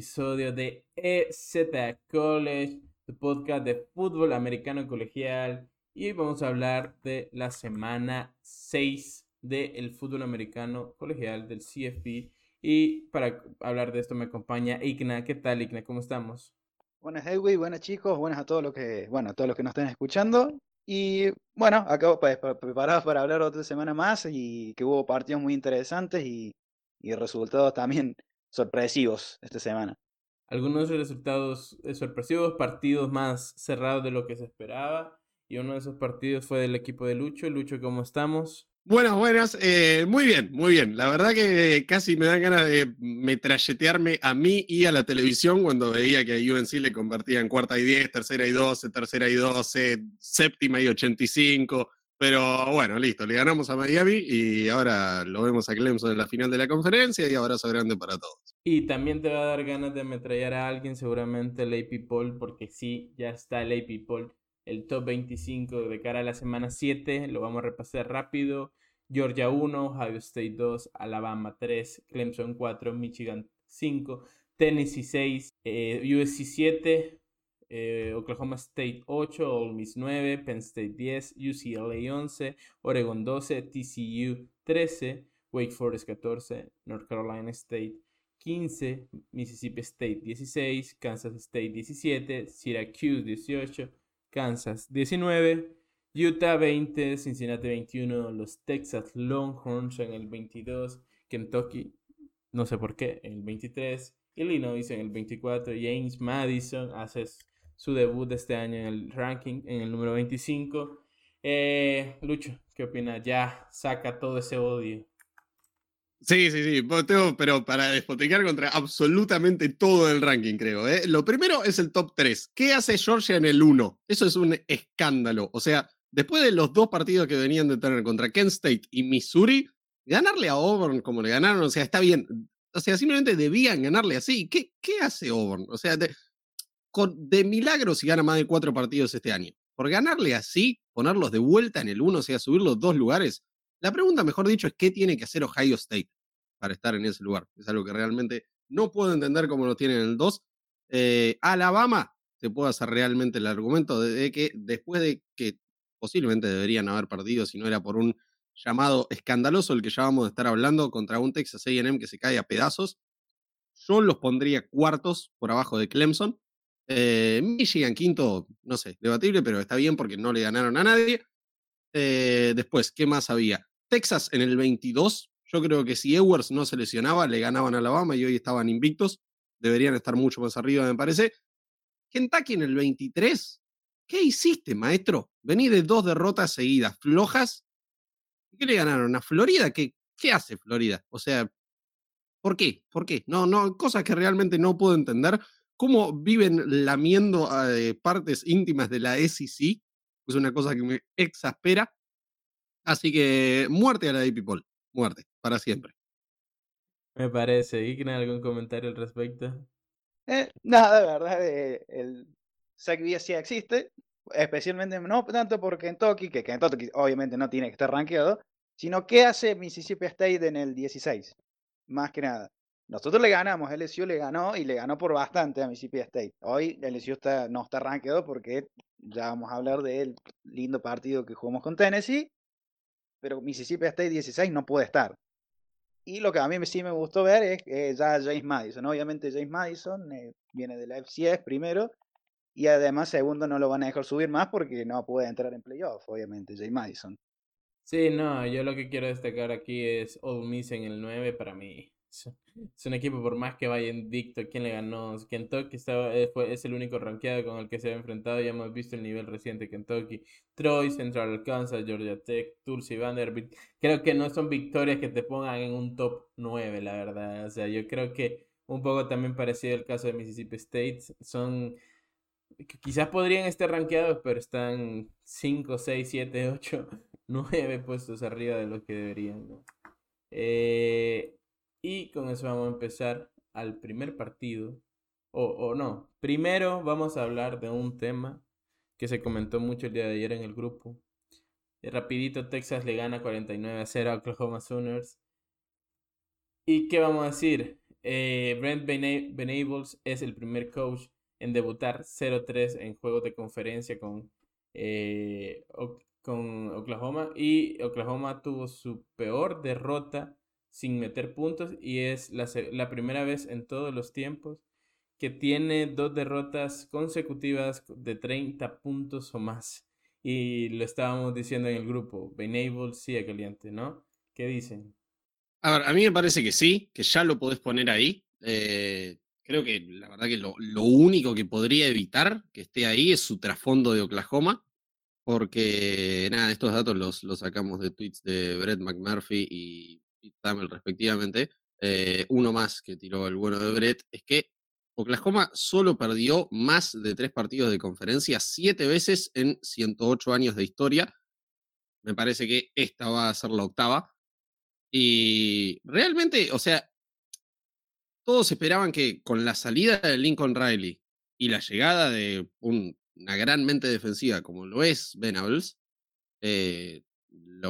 episodio de EZ College, tu podcast de fútbol americano colegial. Y vamos a hablar de la semana 6 del fútbol americano colegial del CFP. Y para hablar de esto me acompaña Igna. ¿Qué tal, Igna? ¿Cómo estamos? Buenas, Edwin. Buenas, chicos. Buenas a todos los que, bueno, a todos los que nos estén escuchando. Y bueno, acabo pues, preparados para hablar otra semana más y que hubo partidos muy interesantes y, y resultados también sorpresivos esta semana. Algunos resultados eh, sorpresivos, partidos más cerrados de lo que se esperaba. Y uno de esos partidos fue del equipo de Lucho. Lucho, ¿cómo estamos? Buenas, buenas. Eh, muy bien, muy bien. La verdad que casi me da ganas de metralletearme a mí y a la televisión cuando veía que a UNC le convertía en cuarta y diez, tercera y doce, tercera y doce, séptima y ochenta y cinco. Pero bueno, listo, le ganamos a Miami y ahora lo vemos a Clemson en la final de la conferencia y abrazo grande para todos. Y también te va a dar ganas de ametrallar a alguien, seguramente el AP Poll, porque sí, ya está el AP Poll, el top 25 de cara a la semana 7, lo vamos a repasar rápido. Georgia 1, Ohio State 2, Alabama 3, Clemson 4, Michigan 5, Tennessee 6, USC 7, eh, Oklahoma State 8, Ole Miss 9, Penn State 10, UCLA 11, Oregon 12, TCU 13, Wake Forest 14, North Carolina State 15, Mississippi State 16, Kansas State 17, Syracuse 18, Kansas 19, Utah 20, Cincinnati 21, los Texas Longhorns en el 22, Kentucky, no sé por qué, en el 23, Illinois en el 24, James Madison hace su debut de este año en el ranking, en el número 25. Eh, Lucho, ¿qué opinas? Ya saca todo ese odio. Sí, sí, sí, pero para despotricar contra absolutamente todo el ranking, creo. ¿eh? Lo primero es el top 3. ¿Qué hace Georgia en el 1? Eso es un escándalo. O sea, después de los dos partidos que venían de tener contra Kent State y Missouri, ganarle a Auburn como le ganaron, o sea, está bien. O sea, simplemente debían ganarle así. ¿Qué, qué hace Auburn? O sea, de milagro si gana más de cuatro partidos este año. Por ganarle así, ponerlos de vuelta en el 1, o sea, subir los dos lugares. La pregunta, mejor dicho, es qué tiene que hacer Ohio State para estar en ese lugar. Es algo que realmente no puedo entender cómo lo tienen en el 2. Eh, Alabama, te puedo hacer realmente el argumento de, que después de que posiblemente deberían haber perdido si no era por un llamado escandaloso el que ya vamos a estar hablando contra un Texas AM que se cae a pedazos, yo los pondría cuartos por abajo de Clemson. Eh, Michigan quinto, no sé, debatible, pero está bien porque no le ganaron a nadie. Eh, después, ¿qué más había? Texas en el 22. Yo creo que si Edwards no se lesionaba, le ganaban a Alabama y hoy estaban invictos. Deberían estar mucho más arriba, me parece. Kentucky en el 23. ¿Qué hiciste, maestro? Vení de dos derrotas seguidas, flojas. ¿Qué le ganaron? ¿A Florida? ¿Qué, qué hace Florida? O sea, ¿por qué? ¿Por qué? No, no, cosas que realmente no puedo entender cómo viven lamiendo eh, partes íntimas de la SEC. Es una cosa que me exaspera. Así que muerte a la de People. Muerte, para siempre. Me parece. ¿Y tiene algún comentario al respecto? Eh, nada, de verdad, eh, el SEC sí existe, especialmente no tanto por Kentucky, que Kentucky obviamente no tiene que estar rankeado, sino qué hace Mississippi State en el 16, más que nada. Nosotros le ganamos, LSU le ganó y le ganó por bastante a Mississippi State. Hoy LSU está, no está rankeado porque ya vamos a hablar del lindo partido que jugamos con Tennessee, pero Mississippi State 16 no puede estar. Y lo que a mí sí me gustó ver es ya James Madison. Obviamente James Madison eh, viene de la FCS primero y además segundo no lo van a dejar subir más porque no puede entrar en playoff, obviamente, James Madison. Sí, no, yo lo que quiero destacar aquí es Ole Miss en el 9 para mí es un equipo por más que vaya invicto, ¿quién le ganó? Kentucky estaba, eh, es el único rankeado con el que se ha enfrentado, ya hemos visto el nivel reciente Kentucky, Troy, Central Arkansas, Georgia Tech, Tulsi Vanderbilt, creo que no son victorias que te pongan en un top 9, la verdad, o sea, yo creo que un poco también parecido el caso de Mississippi State, son, quizás podrían estar rankeados, pero están 5, 6, 7, 8, 9 puestos arriba de lo que deberían, Eh, y con eso vamos a empezar al primer partido. O, o no, primero vamos a hablar de un tema que se comentó mucho el día de ayer en el grupo. Rapidito, Texas le gana 49 a 0 a Oklahoma Sooners. ¿Y qué vamos a decir? eh, Brent Benables es el primer coach en debutar 0-3 en juegos de conferencia con, eh, con Oklahoma. Y Oklahoma tuvo su peor derrota sin meter puntos y es la, la primera vez en todos los tiempos que tiene dos derrotas consecutivas de 30 puntos o más. Y lo estábamos diciendo en el grupo, Benable sigue caliente, ¿no? ¿Qué dicen? A ver, a mí me parece que sí, que ya lo podés poner ahí. Eh, creo que la verdad que lo, único que podría evitar que esté ahí es su trasfondo de Oklahoma, porque nada, estos datos los, los sacamos de tweets de Brett McMurphy y Pete Tamel respectivamente. Eh, uno más que tiró el bueno de Brett es que Oklahoma solo perdió más de tres partidos de conferencia siete veces en 108 años de historia. Me parece que esta va a ser la octava. Y realmente, o sea, todos esperaban que con la salida de Lincoln Riley y la llegada de una gran mente defensiva como lo es Venables, eh,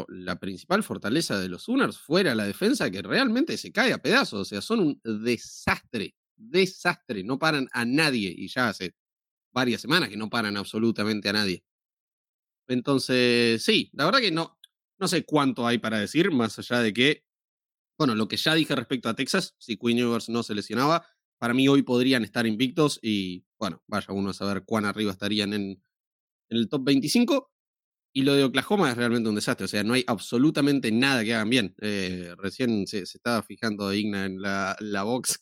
la principal fortaleza de los Sooners fuera la defensa que realmente se cae a pedazos. O sea, son un desastre desastre, no paran a nadie y ya hace varias semanas que no paran absolutamente a nadie. Entonces, sí, la verdad que no, no sé cuánto hay para decir, más allá de que, bueno, lo que ya dije respecto a Texas, si Queen Universe no se lesionaba, para mí hoy podrían estar invictos y, bueno, vaya uno a saber cuán arriba estarían en, en el top 25. Y lo de Oklahoma es realmente un desastre, o sea, no hay absolutamente nada que hagan bien. Eh, recién se, estaba fijando Igna en la, la box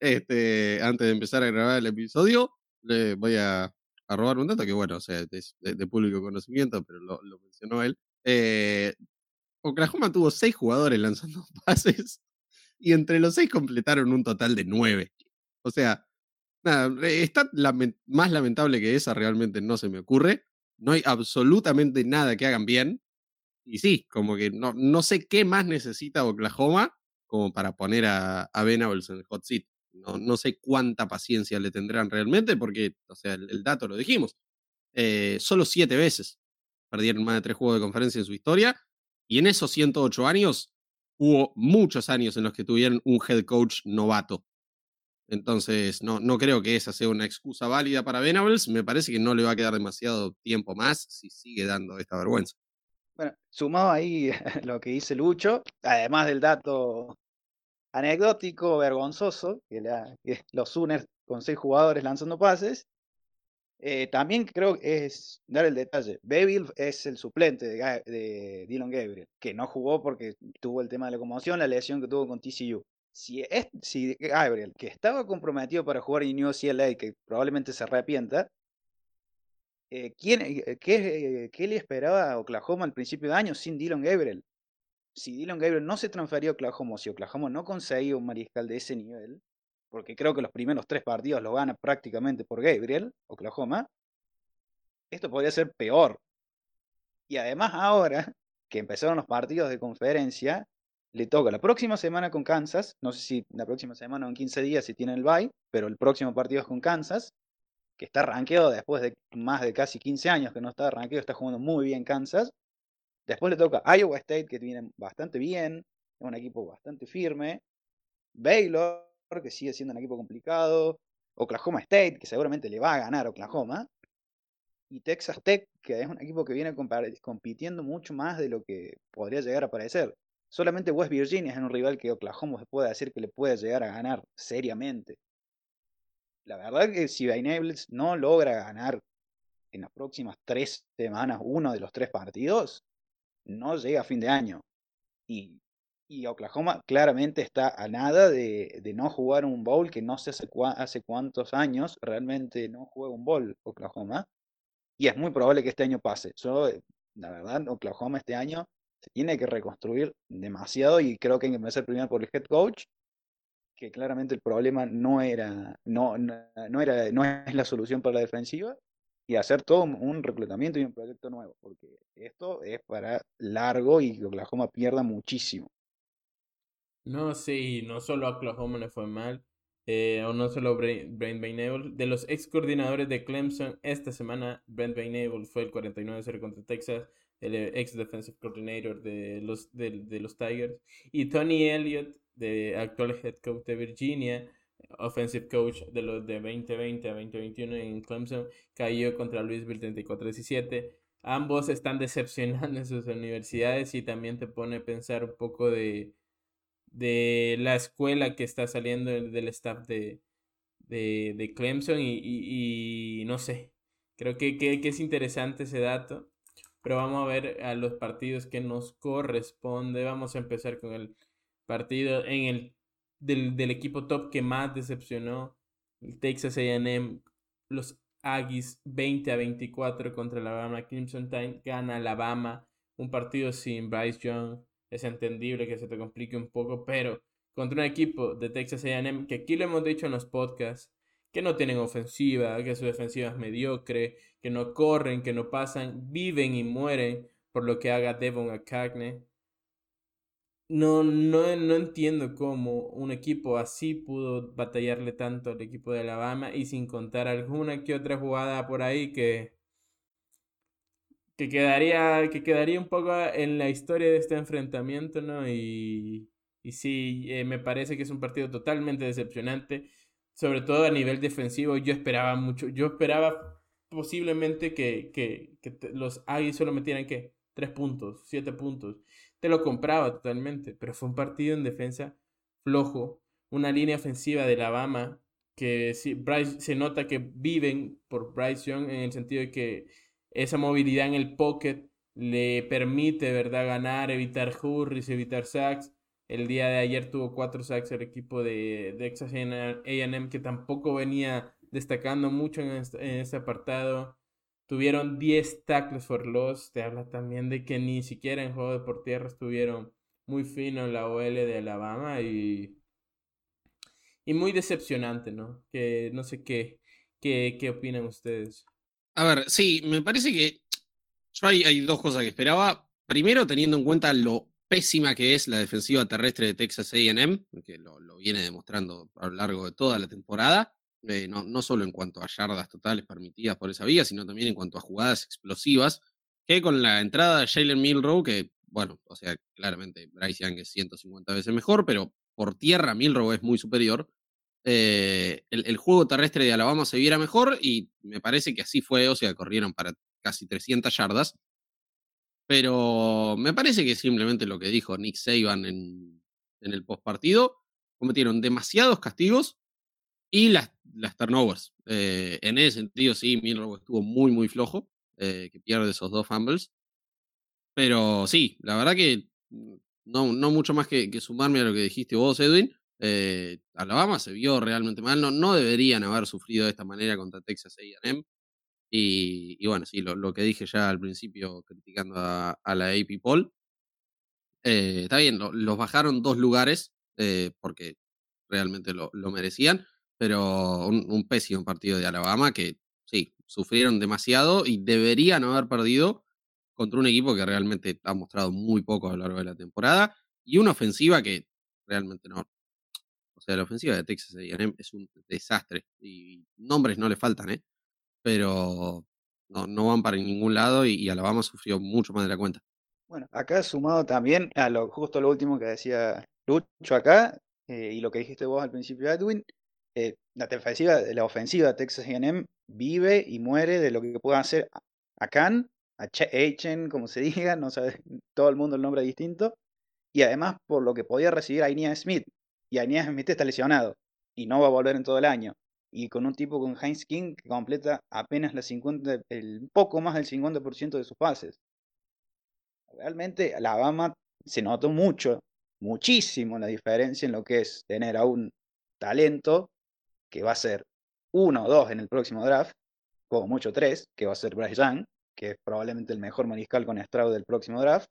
este, antes de empezar a grabar el episodio, le voy a, robar un dato que, bueno, o sea, es de, público conocimiento, pero lo, mencionó él. Eh, Oklahoma tuvo seis jugadores lanzando pases y entre los seis completaron un total de nueve. O sea, nada, está más lamentable que esa, realmente no se me ocurre. No hay absolutamente nada que hagan bien. Y sí, como que no, no sé qué más necesita Oklahoma como para poner a, a Venables en el hot seat. No, no, sé cuánta paciencia le tendrán realmente, porque, o sea, el, dato lo dijimos. Eh, solo siete veces perdieron más de tres juegos de conferencia en su historia, y en esos 108 años hubo muchos años en los que tuvieron un head coach novato. Entonces, no, no creo que esa sea una excusa válida para Venables. Me parece que no le va a quedar demasiado tiempo más si sigue dando esta vergüenza. Bueno, sumado ahí lo que dice Lucho, además del dato anecdótico, vergonzoso, que, los Sooners con seis jugadores lanzando pases. Eh, también creo que es dar el detalle. Beville es el suplente de, Dylan Gabriel, que no jugó porque tuvo el tema de la conmoción, la lesión que tuvo con TCU. Si, es, si Gabriel, que estaba comprometido para jugar en New CLA, que probablemente se arrepienta, eh, ¿quién, eh, qué, ¿qué, le esperaba a Oklahoma al principio de año sin Dylan Gabriel? si Dylan Gabriel no se transferió a Oklahoma, si Oklahoma no conseguía un mariscal de ese nivel, porque creo que los primeros tres partidos lo gana prácticamente por Gabriel, Oklahoma, esto podría ser peor. Y además ahora que empezaron los partidos de conferencia, le toca la próxima semana con Kansas, no sé si la próxima semana o en 15 días si tiene el bye, pero el próximo partido es con Kansas, que está rankeado después de más de casi 15 años que no está rankeado, está jugando muy bien Kansas, Después le toca Iowa State, que viene bastante bien, es un equipo bastante firme. Baylor, que sigue siendo un equipo complicado. Oklahoma State, que seguramente le va a ganar Oklahoma. Y Texas Tech, que es un equipo que viene compitiendo mucho más de lo que podría llegar a parecer. Solamente West Virginia es un rival que Oklahoma se puede decir que le puede llegar a ganar seriamente. La verdad es que si Bainables no logra ganar en las próximas tres semanas uno de los tres partidos, no llega a fin de año. Y, Oklahoma claramente está a nada de, no jugar un bowl que no sé hace, hace cuántos años realmente no juega un bowl Oklahoma. Y es muy probable que este año pase. Yo, la verdad, Oklahoma este año se tiene que reconstruir demasiado y creo que hay que empezar primero por el head coach, que claramente el problema no era, no, no, era, no es la solución para la defensiva, y hacer todo un reclutamiento y un proyecto nuevo, porque esto es para largo y Oklahoma pierda muchísimo. No, sí, no solo a Oklahoma le fue mal, eh, o no solo Brent Bainable. De los ex coordinadores de Clemson, esta semana Brent Bainable fue el 49-0 contra Texas, el ex defensive coordinator de los, de, de los Tigers. Y Tony Elliott, de actual head coach de Virginia, offensive coach de los de 2020 a 2021 en Clemson, cayó contra Louisville 34-17. Ambos están decepcionando en sus universidades y también te pone a pensar un poco de, de la escuela que está saliendo del staff de, de, de Clemson y, y, no sé, creo que, que, que, es interesante ese dato, pero vamos a ver a los partidos que nos corresponde. Vamos a empezar con el partido en el del, del equipo top que más decepcionó, el Texas AM, los Aggies 20 a 24 contra la Alabama Crimson Tide, gana Alabama, un partido sin Bryce Young, es entendible que se te complique un poco, pero contra un equipo de Texas AM, que aquí lo hemos dicho en los podcasts, que no tienen ofensiva, que su defensiva es mediocre, que no corren, que no pasan, viven y mueren por lo que haga Devon Cagney no, no, no entiendo cómo un equipo así pudo batallarle tanto al equipo de Alabama y sin contar alguna que otra jugada por ahí que, que, quedaría, que quedaría un poco en la historia de este enfrentamiento, ¿no? Y, y sí, eh, me parece que es un partido totalmente decepcionante, sobre todo a nivel defensivo. Yo esperaba mucho, yo esperaba posiblemente que, que, que los Aggies solo metieran, ¿qué? Tres puntos, siete puntos te lo compraba totalmente, pero fue un partido en defensa flojo, una línea ofensiva de Alabama que sí, Bryce, se nota que viven por Bryce Young en el sentido de que esa movilidad en el pocket le permite, ¿verdad?, ganar, evitar hurries, evitar sacks. El día de ayer tuvo cuatro sacks el equipo de, Texas AM que tampoco venía destacando mucho en este, en este apartado. Tuvieron 10 tackles for loss. Te habla también de que ni siquiera en juego de por tierra estuvieron muy fino en la OL de Alabama y, y muy decepcionante, ¿no? Que no sé qué, qué, qué opinan ustedes. A ver, sí, me parece que yo hay, hay dos cosas que esperaba. Primero, teniendo en cuenta lo pésima que es la defensiva terrestre de Texas AM, que lo, viene demostrando a lo largo de toda la temporada. Eh, no, no, solo en cuanto a yardas totales permitidas por esa vía, sino también en cuanto a jugadas explosivas, que con la entrada de Jalen Milrow, que, bueno, o sea, claramente Bryce Young es 150 veces mejor, pero por tierra Milrow es muy superior, eh, el, juego terrestre de Alabama se viera mejor y me parece que así fue, o sea, corrieron para casi 300 yardas, pero me parece que simplemente lo que dijo Nick Saban en, en el postpartido, cometieron demasiados castigos y las, las turnovers. Eh, en ese sentido, sí, Milrow estuvo muy, muy flojo, eh, que pierde esos dos fumbles. Pero sí, la verdad que no, no mucho más que, que sumarme a lo que dijiste vos, Edwin. Eh, Alabama se vio realmente mal. No, no deberían haber sufrido de esta manera contra Texas AM. Y, y bueno, sí, lo, lo, que dije ya al principio criticando a, la AP Poll. está bien, lo, los bajaron dos lugares porque realmente lo, lo merecían pero un, pésimo partido de Alabama que sí, sufrieron demasiado y deberían haber perdido contra un equipo que realmente ha mostrado muy poco a lo largo de la temporada y una ofensiva que realmente no. O sea, la ofensiva de Texas es un desastre y nombres no le faltan, ¿eh? Pero no, van para ningún lado y, Alabama sufrió mucho más de la cuenta. Bueno, acá sumado también a lo justo lo último que decía Lucho acá eh, y lo que dijiste vos al principio, Edwin, eh, la, defensiva, la ofensiva de Texas AM vive y muere de lo que puedan hacer a Khan, a Echen, como se diga, no sabe todo el mundo el nombre distinto, y además por lo que podía recibir a Smith, y Inia Smith está lesionado, y no va a volver en todo el año, y con un tipo con Heinz King que completa apenas la 50, el poco más del 50% de sus pases. Realmente Alabama se notó mucho, muchísimo la diferencia en lo que es tener a un talento que va a ser uno o dos en el próximo draft, como mucho tres, que va a ser Bryce Young, que es probablemente el mejor mariscal con Stroud del próximo draft,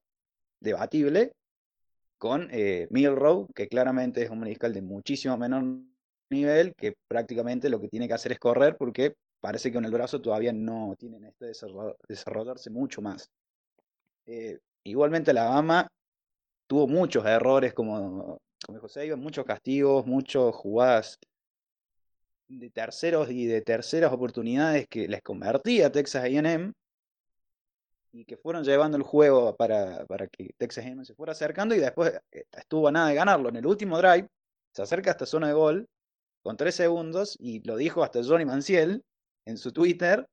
debatible, con eh, Milrow, que claramente es un mariscal de muchísimo menor nivel, que prácticamente lo que tiene que hacer es correr porque parece que con el brazo todavía no tienen este desarrollarse mucho más. Eh, igualmente Alabama tuvo muchos errores, como, como dijo Seiba, muchos castigos, muchas jugadas de terceros y de terceras oportunidades que les convertía Texas AM y que fueron llevando el juego para, para que Texas AM se fuera acercando y después eh, estuvo a nada de ganarlo. En el último drive se acerca a esta zona de gol con tres segundos y lo dijo hasta Johnny Manciel en su Twitter.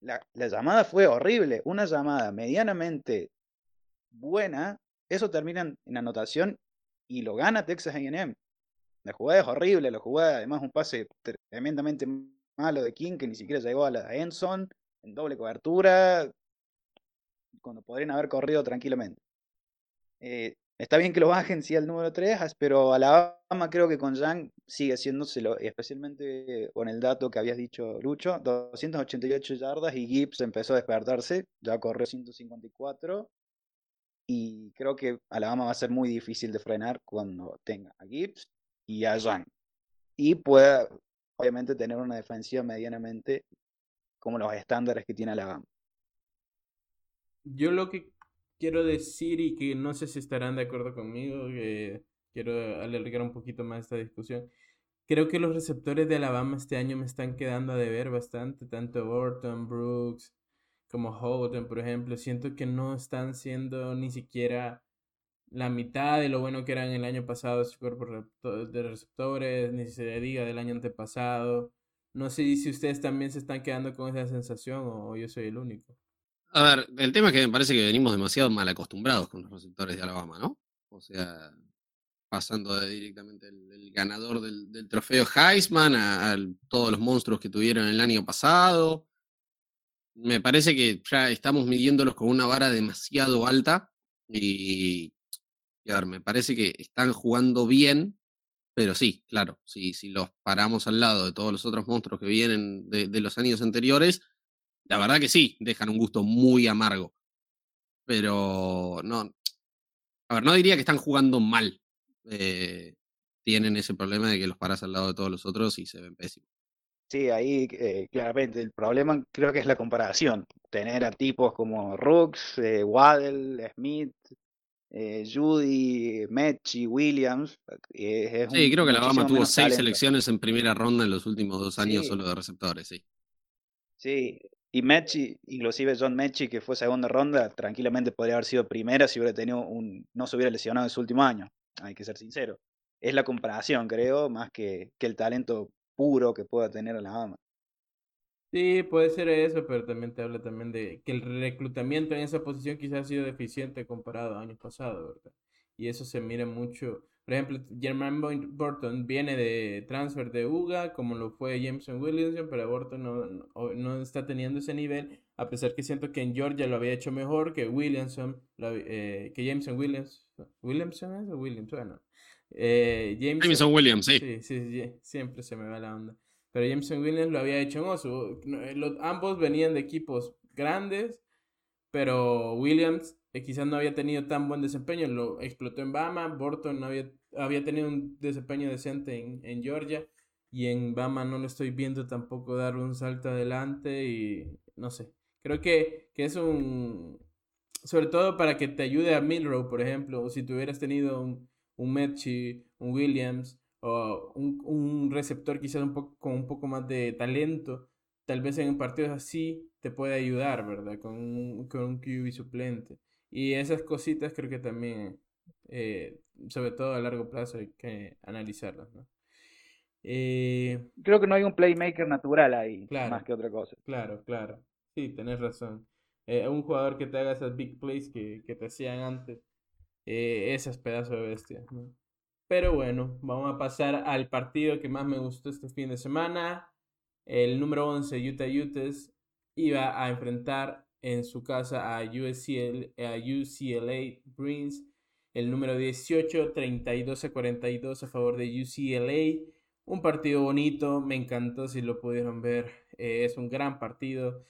La, la llamada fue horrible, una llamada medianamente buena, eso termina en anotación y lo gana Texas AM. La jugada es horrible, la jugada además un pase tremendamente malo de King que ni siquiera llegó a la Enson en doble cobertura, cuando podrían haber corrido tranquilamente. Eh, está bien que lo bajen, sí, al número 3, pero Alabama creo que con Young sigue siéndoselo, especialmente con el dato que habías dicho, Lucho, 288 yardas y Gibbs empezó a despertarse, ya corrió 154 y creo que Alabama va a ser muy difícil de frenar cuando tenga a Gibbs y a Young. Y pueda, obviamente, tener una defensiva medianamente como los estándares que tiene Alabama. Yo lo que quiero decir y que no sé si estarán de acuerdo conmigo, que quiero alargar un poquito más esta discusión. Creo que los receptores de Alabama este año me están quedando a deber bastante, tanto Burton, Brooks, como Houghton, por ejemplo, siento que no están siendo ni siquiera la mitad de lo bueno que eran el año pasado su cuerpo de receptores, ni se diga del año antepasado. No sé si ustedes también se están quedando con esa sensación o yo soy el único. A ver, el tema es que me parece que venimos demasiado mal acostumbrados con los receptores de Alabama, ¿no? O sea, pasando de directamente el, ganador del, trofeo Heisman a, todos los monstruos que tuvieron el año pasado, me parece que ya estamos midiéndolos con una vara demasiado alta y, a ver, me parece que están jugando bien, pero sí, claro, si, si los paramos al lado de todos los otros monstruos que vienen de, los años anteriores, la verdad que sí, dejan un gusto muy amargo. Pero no, a ver, no diría que están jugando mal. Eh, tienen ese problema de que los paras al lado de todos los otros y se ven pésimos. Sí, ahí eh, claramente el problema creo que es la comparación. Tener a tipos como Rooks, eh, Waddell, Smith, eh, Judy, Mechie, Williams. Sí, creo que la Alabama tuvo seis selecciones en primera ronda en los últimos dos años solo de receptores, sí. Sí, y Mechie, inclusive John Mechie, que fue segunda ronda, tranquilamente podría haber sido primera si hubiera tenido un. no se hubiera lesionado en su último año. Hay que ser sincero. Es la comparación, creo, más que, que el talento puro que pueda tener Alabama. Sí, puede ser eso, pero también te habla también de que el reclutamiento en esa posición quizás ha sido deficiente comparado a años pasados, ¿verdad? Y eso se mira mucho. Por ejemplo, German Burton viene de transfer de UGA, como lo fue Jameson Williamson, pero Burton no, no, está teniendo ese nivel, a pesar que siento que en Georgia lo había hecho mejor que Williamson, eh, que Jameson Williams. ¿Williamson es o Williams? Bueno, eh, Jameson, Williams, sí. Sí, sí. Siempre se me va la onda. Pero Jameson Williams lo había hecho en Oso. Eh, ambos venían de equipos grandes, pero Williams eh, quizás no había tenido tan buen desempeño. Lo explotó en Bama. Burton no había, había tenido un desempeño decente en, en Georgia. Y en Bama no lo estoy viendo tampoco dar un salto adelante. Y no sé. Creo que, que es un. Sobre todo para que te ayude a Milrow, por ejemplo. O si tú hubieras tenido un, un Metchi, un Williams, o un, un, receptor quizás un poco, con un poco más de talento, tal vez en partidos así te puede ayudar, ¿verdad? Con con un QB suplente. Y esas cositas creo que también, eh, sobre todo a largo plazo, hay que analizarlas, ¿no? Eh, creo que no hay un playmaker natural ahí, más que otra cosa. Claro, claro. Sí, tenés razón. Eh, un jugador que te haga esas big plays que, que te hacían antes esas pedazos de bestias. Pero bueno, vamos a pasar al partido que más me gustó este fin de semana. El número 11, Utah Utes, iba a enfrentar en su casa a, UCL, a UCLA Bruins. El número 18, 32 a 42 a favor de UCLA. Un partido bonito, me encantó si lo pudieron ver. Eh, es un gran partido.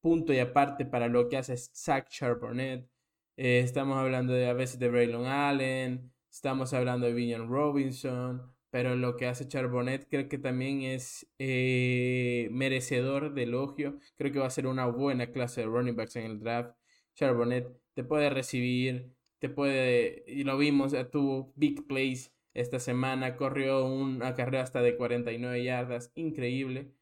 Punto y aparte para lo que hace Zach Charbonnet. Eh, estamos hablando de, a veces de Braylon Allen, estamos hablando de Villan Robinson, pero lo que hace Charbonnet creo que también es eh, merecedor de elogio. Creo que va a ser una buena clase de running backs en el draft. Charbonnet te puede recibir, te puede, y lo vimos, tuvo big plays esta semana, corrió una carrera hasta de 49 yardas, increíble.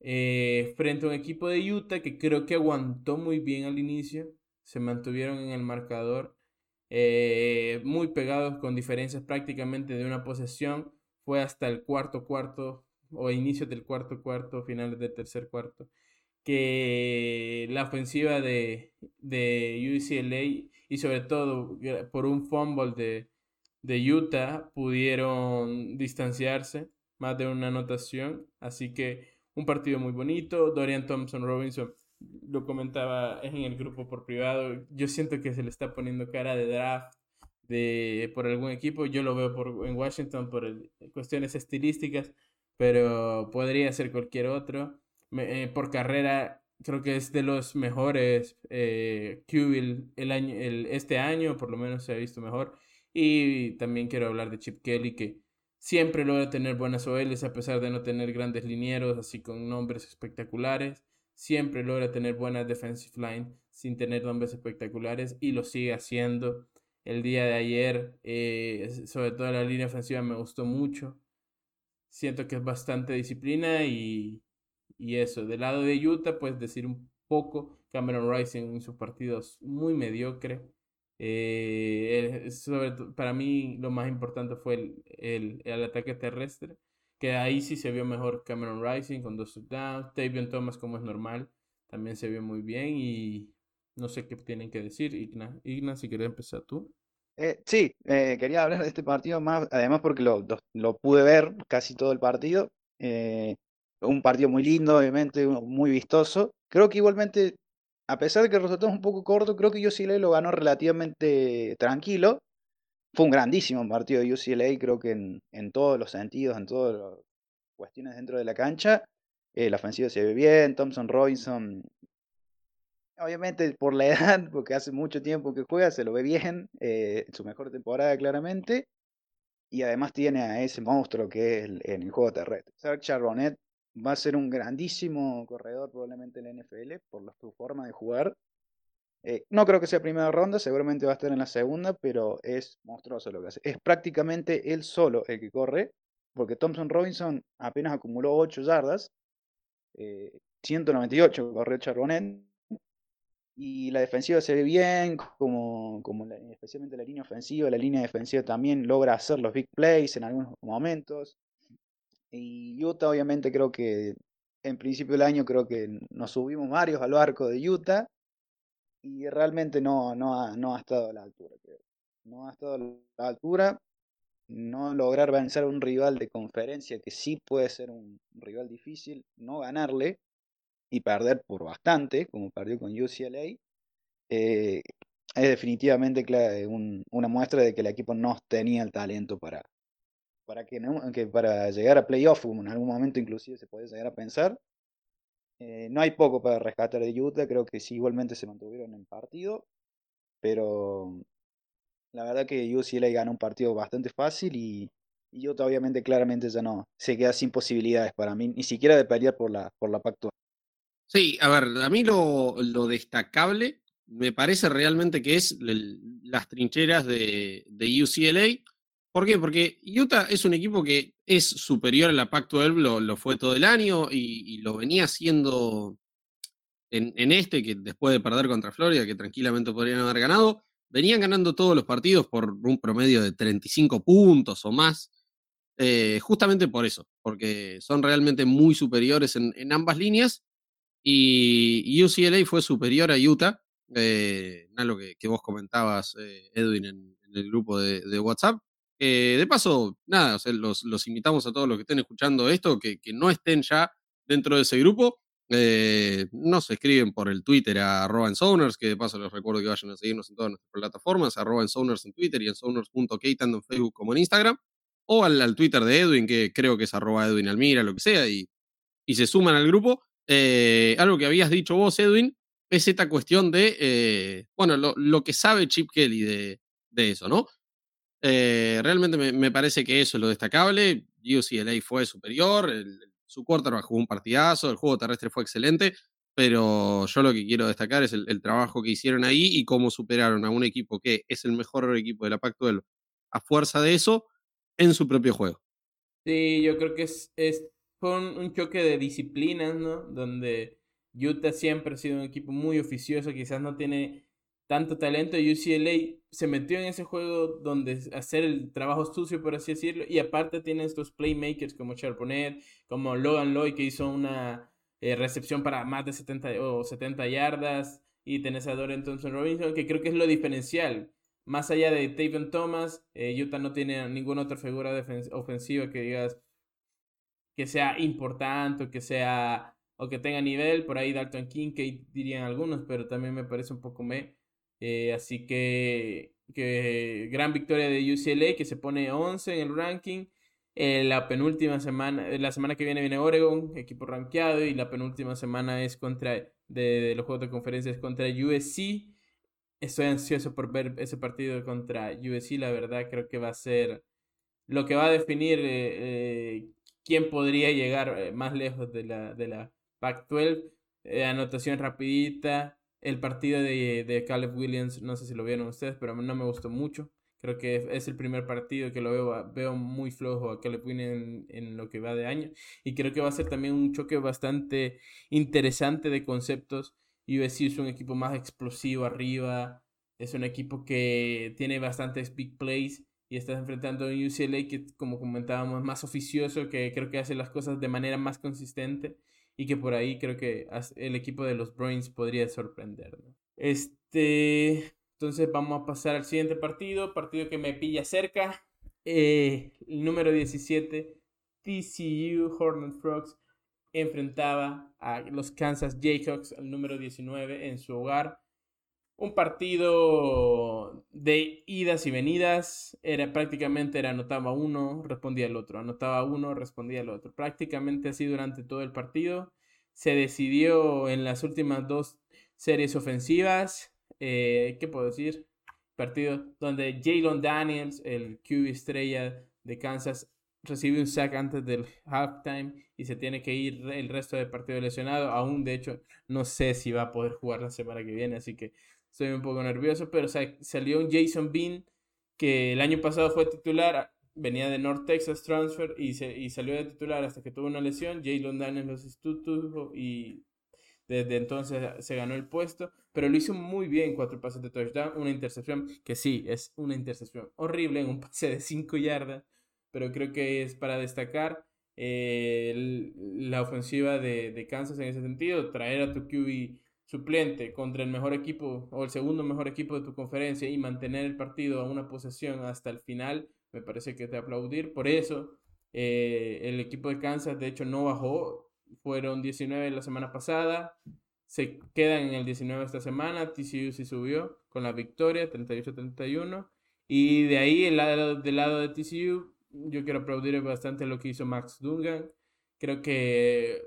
Eh, frente a un equipo de Utah que creo que aguantó muy bien al inicio, se mantuvieron en el marcador, eh, muy pegados con diferencias prácticamente de una posesión, fue hasta el cuarto cuarto o inicio del cuarto cuarto, finales del tercer cuarto, que la ofensiva de, de UCLA y sobre todo por un fumble de, de Utah pudieron distanciarse más de una anotación, así que un partido muy bonito. Dorian Thompson Robinson lo comentaba en el grupo por privado. Yo siento que se le está poniendo cara de draft de, por algún equipo. Yo lo veo por, en Washington por cuestiones estilísticas, pero podría ser cualquier otro. Eh, por carrera, creo que es de los mejores eh, el año, el, este año, por lo menos se ha visto mejor. Y también quiero hablar de Chip Kelly, que Siempre logra tener buenas OLs a pesar de no tener grandes linieros, así con nombres espectaculares. Siempre logra tener buenas defensive line sin tener nombres espectaculares y lo sigue haciendo. El día de ayer, eh, sobre todo la línea ofensiva, me gustó mucho. Siento que es bastante disciplina y, y eso. Del lado de Utah, pues decir un poco, Cameron Rising en sus partidos muy mediocre. Eh, sobre, para mí lo más importante fue el, el, ataque terrestre, que ahí sí se vio mejor Cameron Rising con dos touchdowns, Tavion Thomas como es normal, también se vio muy bien y no sé qué tienen que decir. Igna, Igna si quieres empezar tú. Eh, sí, eh, quería hablar de este partido más, además porque lo, lo, pude ver casi todo el partido. Un partido muy lindo, obviamente, muy vistoso. Creo que igualmente a pesar de que el resultado es un poco corto, creo que UCLA lo ganó relativamente tranquilo. Fue un grandísimo partido de UCLA, creo que en, todos los sentidos, en todas las cuestiones dentro de la cancha. Eh, la se ve bien, Thompson Robinson, obviamente por la edad, porque hace mucho tiempo que juega, se lo ve bien, eh, su mejor temporada claramente. Y además tiene a ese monstruo que es el, en el juego terrestre. Serge Charbonnet va a ser un grandísimo corredor probablemente en la NFL por su forma de jugar. Eh, no creo que sea primera ronda, seguramente va a estar en la segunda, pero es monstruoso lo que hace. Es prácticamente él solo el que corre, porque Thompson Robinson apenas acumuló 8 yardas, 198 eh, corrió Charbonnet, y la defensiva se ve bien, como especialmente la línea ofensiva, la línea defensiva también logra hacer los big plays en algunos momentos. Y Utah, obviamente, creo que en principio del año creo que nos subimos varios al barco de Utah y realmente no, no, ha, no ha estado a la altura, creo. No ha estado a la altura. No lograr vencer a un rival de conferencia que sí puede ser un rival difícil, no ganarle y perder por bastante, como perdió con UCLA, eh, es definitivamente una muestra de que el equipo no tenía el talento para, para que, que para llegar a playoff, en algún momento inclusive se puede llegar a pensar. Eh, no hay poco para rescatar de Utah, creo que sí igualmente se mantuvieron en partido, pero la verdad que UCLA gana un partido bastante fácil y, y Utah obviamente claramente ya no se queda sin posibilidades para mí, ni siquiera de pelear por la, por la Pactua. Sí, a ver, a mí lo, lo destacable me parece realmente que es las trincheras de, de UCLA ¿Por qué? Porque Utah es un equipo que es superior a la Pac-12, lo, fue todo el año y, lo venía haciendo en, este, que después de perder contra Florida, que tranquilamente podrían haber ganado, venían ganando todos los partidos por un promedio de 35 puntos o más, eh, justamente por eso, porque son realmente muy superiores en, ambas líneas y UCLA fue superior a Utah, eh, lo que, vos comentabas, eh, Edwin, en, el grupo de WhatsApp. Eh, de paso, nada, los, invitamos a todos los que estén escuchando esto, que, no estén ya dentro de ese grupo. Eh, nos escriben por el Twitter a arroba que de paso les recuerdo que vayan a seguirnos en todas nuestras plataformas, arroba en Twitter y en tanto en Facebook como en Instagram, o al, Twitter de Edwin, que creo que es arroba Edwin Almira, lo que sea, y, y se suman al grupo. Eh, algo que habías dicho vos, Edwin, es esta cuestión de, bueno, lo, que sabe Chip Kelly de, de eso, ¿no? Eh, realmente me, parece que eso es lo destacable. UCLA fue superior, su quarterback jugó un partidazo, el juego terrestre fue excelente, pero yo lo que quiero destacar es el, trabajo que hicieron ahí y cómo superaron a un equipo que es el mejor equipo de la Pac-12 a fuerza de eso. en su propio juego. Sí, yo creo que es, es fue un, choque de disciplinas, ¿no? Donde Utah siempre ha sido un equipo muy oficioso, quizás no tiene tanto talento. UCLA se metió en ese juego donde hacer el trabajo sucio, por así decirlo, y aparte tiene estos playmakers como Charbonnet, como Logan Lloyd, que hizo una eh, recepción para más de 70 o 70 yardas, y tenés a Dorian Thompson Robinson, que creo que es lo diferencial. Más allá de Taven Thomas, eh, Utah no tiene ninguna otra figura ofensiva que digas que sea importante o que sea o que tenga nivel. Por ahí Dalton que dirían algunos, pero también me parece un poco me. Eh, así que, que gran victoria de UCLA que se pone 11 en el ranking. Eh, la penúltima semana, la semana que viene viene Oregon, equipo rankeado, y la penúltima semana es contra, de, los juegos de conferencias contra USC. Estoy ansioso por ver ese partido contra USC, la verdad creo que va a ser lo que va a definir eh, eh, quién podría llegar eh, más lejos de la, de la Pac-12. anotación rapidita, el partido de, de Caleb Williams, no sé si lo vieron ustedes, pero no me gustó mucho. Creo que es el primer partido que lo veo, veo muy flojo a Caleb Williams en, en, lo que va de año. Y creo que va a ser también un choque bastante interesante de conceptos USC es un equipo más explosivo arriba, es un equipo que tiene bastantes big plays y estás enfrentando a un UCLA que, como comentábamos, es más oficioso, que creo que hace las cosas de manera más consistente y que por ahí creo que el equipo de los Bruins podría sorprender. Este, entonces vamos a pasar al siguiente partido, partido que me pilla cerca. Eh, el número 17, TCU Hornet Frogs enfrentaba a los Kansas Jayhawks, el número 19, en su hogar. Un partido de idas y venidas. Era prácticamente era anotaba uno, respondía el otro. Anotaba uno, respondía el otro. Prácticamente así durante todo el partido. Se decidió en las últimas dos series ofensivas. Eh, ¿Qué puedo decir? Partido donde Jalen Daniels, el QB estrella de Kansas, recibe un sack antes del halftime y se tiene que ir el resto del partido lesionado. Aún, de hecho, no sé si va a poder jugar la semana que viene, así que estoy un poco nervioso. Pero salió un Jason Bean que el año pasado fue titular, venía de North Texas Transfer y, se, y salió de titular hasta que tuvo una lesión. Jalen Daniels lo sustituyó y desde entonces se ganó el puesto, pero lo hizo muy bien, cuatro pases de touchdown, una intercepción, que sí, es una intercepción horrible en un pase de 5 yardas, pero creo que es para destacar eh, la ofensiva de, de, Kansas en ese sentido, traer a tu QB suplente contra el mejor equipo o el segundo mejor equipo de tu conferencia y mantener el partido a una posesión hasta el final, me parece que te aplaudir. Por eso, eh, el equipo de Kansas, de hecho, no bajó, fueron 19 la semana pasada, se quedan en el 19 esta semana, TCU sí subió con la victoria, 38-31. Y de ahí, el lado, del lado de TCU, yo quiero aplaudir bastante lo que hizo Max Dungan. Creo que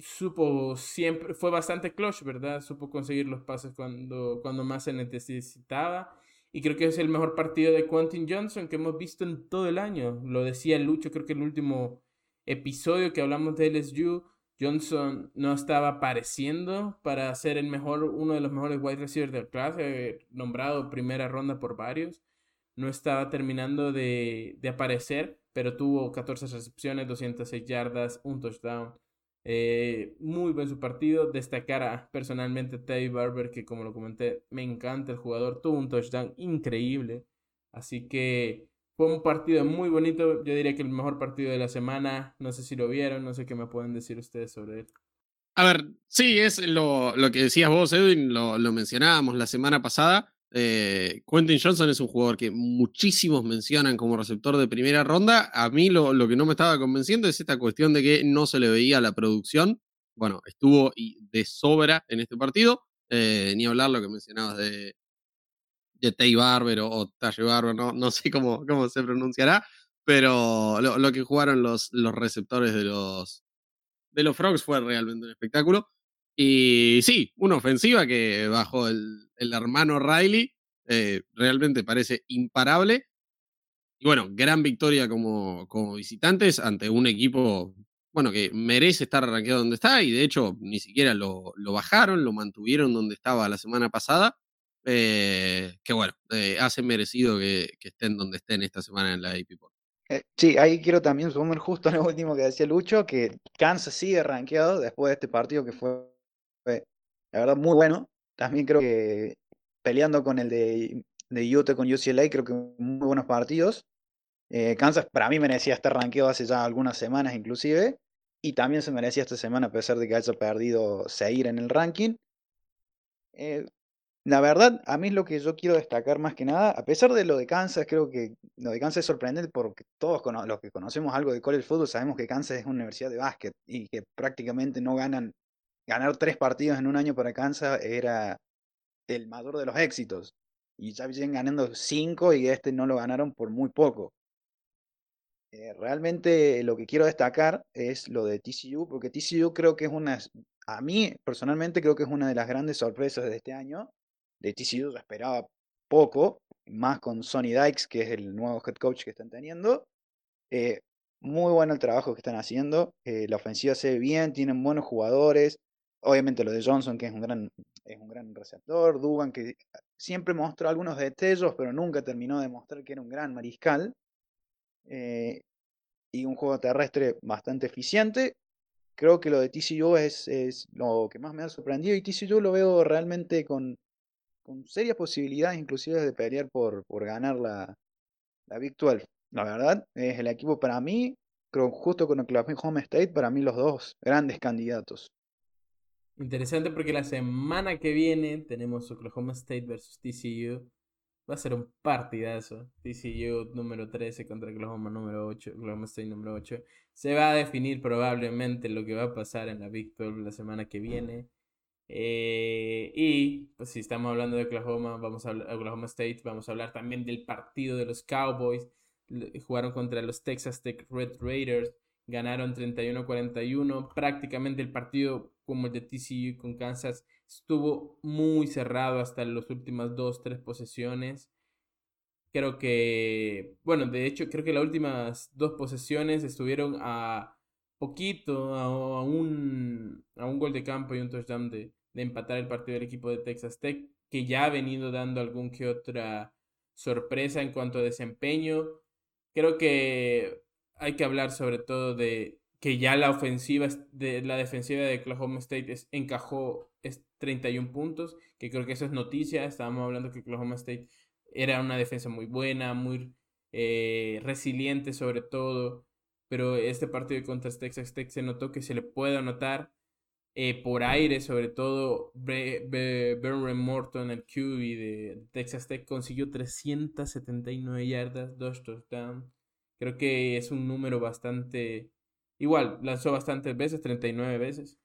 supo siempre, fue bastante clutch, ¿verdad? Supo conseguir los pases cuando, cuando más se necesitaba. Y creo que es el mejor partido de Quentin Johnson que hemos visto en todo el año. Lo decía Lucho, creo que el último episodio que hablamos de LSU, Johnson no estaba apareciendo para ser el mejor, uno de los mejores wide receivers del clase, nombrado primera ronda por varios no estaba terminando de, aparecer, pero tuvo 14 recepciones, 206 yardas, un touchdown. Eh, muy buen su partido. Destacar a, personalmente Teddy Barber, que como lo comenté, me encanta el jugador. Tuvo un touchdown increíble. Así que fue un partido muy bonito. Yo diría que el mejor partido de la semana. No sé si lo vieron, no sé qué me pueden decir ustedes sobre él. A ver, sí, es lo, lo que decías vos, Edwin, lo, lo mencionábamos la semana pasada. Eh, Quentin Johnson es un jugador que muchísimos mencionan como receptor de primera ronda. A mí lo, que no me estaba convenciendo es esta cuestión de que no se le veía la producción. Bueno, estuvo de sobra en este partido. Eh, ni hablar lo que mencionabas de, de Tay Barber o, o Barber, no, sé cómo, cómo se pronunciará, pero lo, lo, que jugaron los, los receptores de los, de los Frogs fue realmente un espectáculo. Y sí, una ofensiva que bajo el, el hermano Riley eh, realmente parece imparable. Y bueno, gran victoria como, como visitantes ante un equipo, bueno, que merece estar arranqueado donde está y de hecho ni siquiera lo, lo bajaron, lo mantuvieron donde estaba la semana pasada. Eh, que bueno, eh, hace merecido que, que, estén donde estén esta semana en la AP Eh, sí, ahí quiero también sumar justo lo último que decía Lucho, que Kansas sigue rankeado después de este partido que fue, la verdad, muy bueno. También creo que peleando con el de, de Utah con UCLA, creo que muy buenos partidos. Eh, Kansas para mí merecía estar rankeado hace ya algunas semanas inclusive, y también se merecía esta semana a pesar de que haya perdido seguir en el ranking. Eh, la verdad, a mí es lo que yo quiero destacar más que nada, a pesar de lo de Kansas, creo que lo de Kansas es sorprendente porque todos los que conocemos algo de college football sabemos que Kansas es una universidad de básquet y que prácticamente no ganan, ganar tres partidos en un año para Kansas era el mayor de los éxitos. Y ya vienen ganando cinco y este no lo ganaron por muy poco. Eh, realmente lo que quiero destacar es lo de TCU, porque TCU creo que es una, a mí personalmente creo que es una de las grandes sorpresas de este año. De TCU yo esperaba poco, más con Sonny Dykes, que es el nuevo head coach que están teniendo. Eh, muy bueno el trabajo que están haciendo. Eh, la ofensiva se ve bien, tienen buenos jugadores. Obviamente lo de Johnson, que es un gran, es un gran receptor. Dugan, que siempre mostró algunos destellos, pero nunca terminó de mostrar que era un gran mariscal. Eh, y un juego terrestre bastante eficiente. Creo que lo de TCU es, es, lo que más me ha sorprendido y TCU lo veo realmente con, con serias posibilidades inclusive de pelear por, por ganar la, la Big 12. La verdad, es el equipo para mí, creo justo con Oklahoma State, para mí los dos grandes candidatos. Interesante porque la semana que viene tenemos Oklahoma State versus TCU Va a ser un partidazo. TCU número 13 contra Oklahoma número 8. Oklahoma State número 8. Se va a definir probablemente lo que va a pasar en la Big 12 la semana que viene. Eh, y pues si estamos hablando de Oklahoma, vamos a Oklahoma State, vamos a hablar también del partido de los Cowboys. Jugaron contra los Texas Tech Red Raiders. Ganaron 31-41. Prácticamente el partido como el de TCU con Kansas estuvo muy cerrado hasta las últimas dos, tres posesiones. Creo que, bueno, de hecho creo que las últimas dos posesiones estuvieron a poquito, a, un, a un gol de campo y un touchdown de, de empatar el partido del equipo de Texas Tech, que ya ha venido dando algún que otra sorpresa en cuanto a desempeño. Creo que hay que hablar sobre todo de que ya la ofensiva de la defensiva de Oklahoma State encajó 31 puntos, que creo que eso es noticia. Estábamos hablando que Oklahoma State era una defensa muy buena, muy eh, resiliente sobre todo, pero este partido contra Texas Tech se notó que se le puede anotar eh, por aire, sobre todo Berry Morton, el QB de Texas Tech, consiguió 379 yardas, dos touchdowns. Creo que es un número bastante... Igual, lanzó bastantes veces, 39 veces.